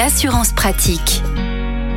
l'assurance pratique.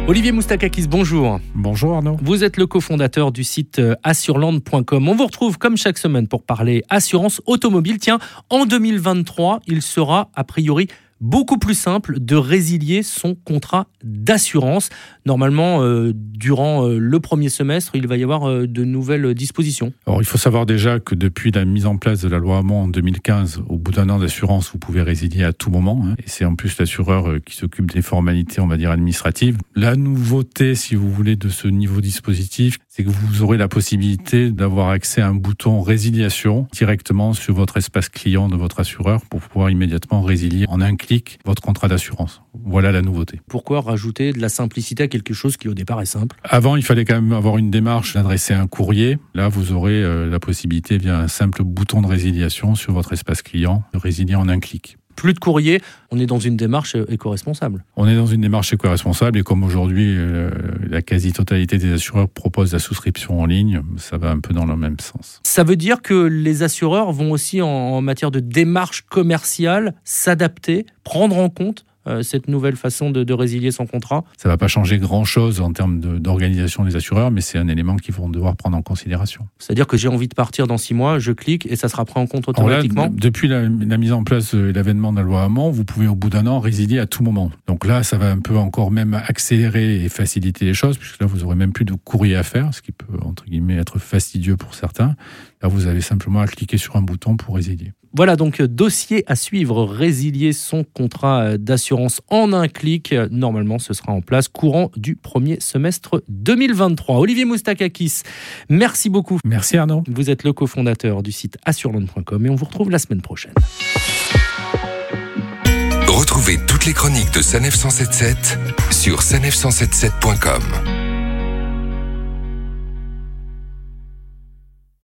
Olivier Moustakakis, bonjour. Bonjour Arnaud. Vous êtes le cofondateur du site euh, assureland.com. On vous retrouve comme chaque semaine pour parler assurance automobile. Tiens, en 2023, il sera a priori beaucoup plus simple de résilier son contrat d'assurance. Normalement, euh, durant euh, le premier semestre, il va y avoir euh, de nouvelles dispositions. Alors, il faut savoir déjà que depuis la mise en place de la loi Hamon en 2015, au bout d'un an d'assurance, vous pouvez résilier à tout moment. Hein, et c'est en plus l'assureur qui s'occupe des formalités, on va dire, administratives. La nouveauté, si vous voulez, de ce niveau dispositif, c'est que vous aurez la possibilité d'avoir accès à un bouton résiliation directement sur votre espace client de votre assureur pour pouvoir immédiatement résilier en un clic votre contrat d'assurance. Voilà la nouveauté. Pourquoi rajouter de la simplicité à quelque chose qui au départ est simple? Avant, il fallait quand même avoir une démarche d'adresser un courrier. Là, vous aurez euh, la possibilité via un simple bouton de résiliation sur votre espace client de résilier en un clic plus de courrier, on est dans une démarche éco-responsable. On est dans une démarche éco-responsable et comme aujourd'hui euh, la quasi-totalité des assureurs proposent la souscription en ligne, ça va un peu dans le même sens. Ça veut dire que les assureurs vont aussi en matière de démarche commerciale s'adapter, prendre en compte euh, cette nouvelle façon de, résilier son contrat Ça ne va pas changer grand-chose en termes d'organisation des assureurs, mais c'est un élément qu'ils vont devoir prendre en considération. C'est-à-dire que j'ai envie de partir dans six mois, je clique et ça sera pris en compte automatiquement Depuis la, mise en place de l'avènement de la loi Hamon, vous pouvez au bout d'un an résilier à tout moment. Donc là, ça va un peu encore même accélérer et faciliter les choses, puisque là, vous aurez même plus de courrier à faire, ce qui peut, entre guillemets, être fastidieux pour certains. Là, vous avez simplement à cliquer sur un bouton pour résilier. Voilà donc euh, dossier à suivre, résilier son contrat euh, d'assurance en un clic. Normalement, ce sera en place courant du premier semestre 2023. Olivier Moustakakis, merci beaucoup. Merci Arnaud. Vous êtes le cofondateur du site assureland.com et on vous retrouve la semaine prochaine. Retrouvez toutes les chroniques de Sanef 177 sur sanef177.com.